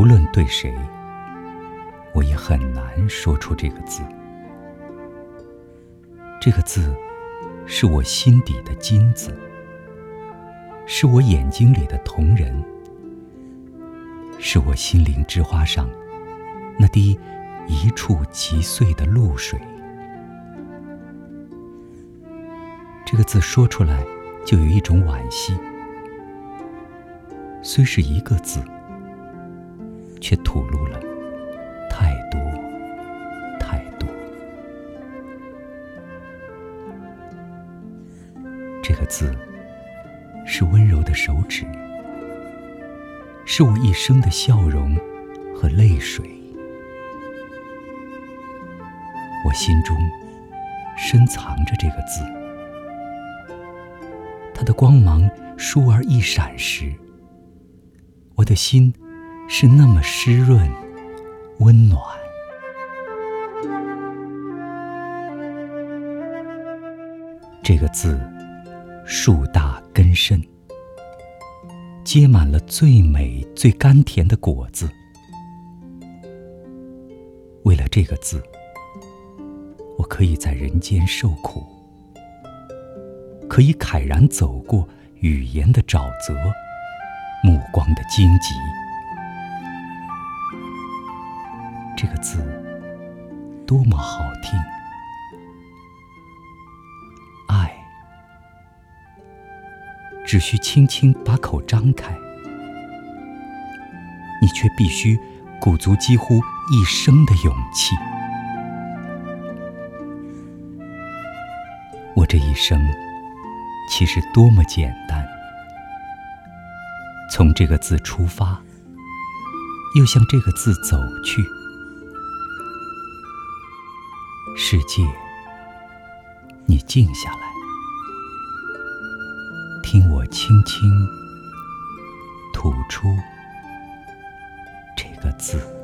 无论对谁，我也很难说出这个字。这个字，是我心底的金子，是我眼睛里的瞳仁，是我心灵之花上那滴一触即碎的露水。这个字说出来，就有一种惋惜。虽是一个字，却吐露了太多。太多这个字，是温柔的手指，是我一生的笑容和泪水。我心中深藏着这个字，它的光芒倏而一闪时，我的心是那么湿润、温暖。这个字。树大根深，结满了最美最甘甜的果子。为了这个字，我可以在人间受苦，可以慨然走过语言的沼泽，目光的荆棘。这个字多么好听！爱只需轻轻把口张开，你却必须鼓足几乎一生的勇气。我这一生其实多么简单，从这个字出发，又向这个字走去。世界，你静下来。听我轻轻吐出这个字。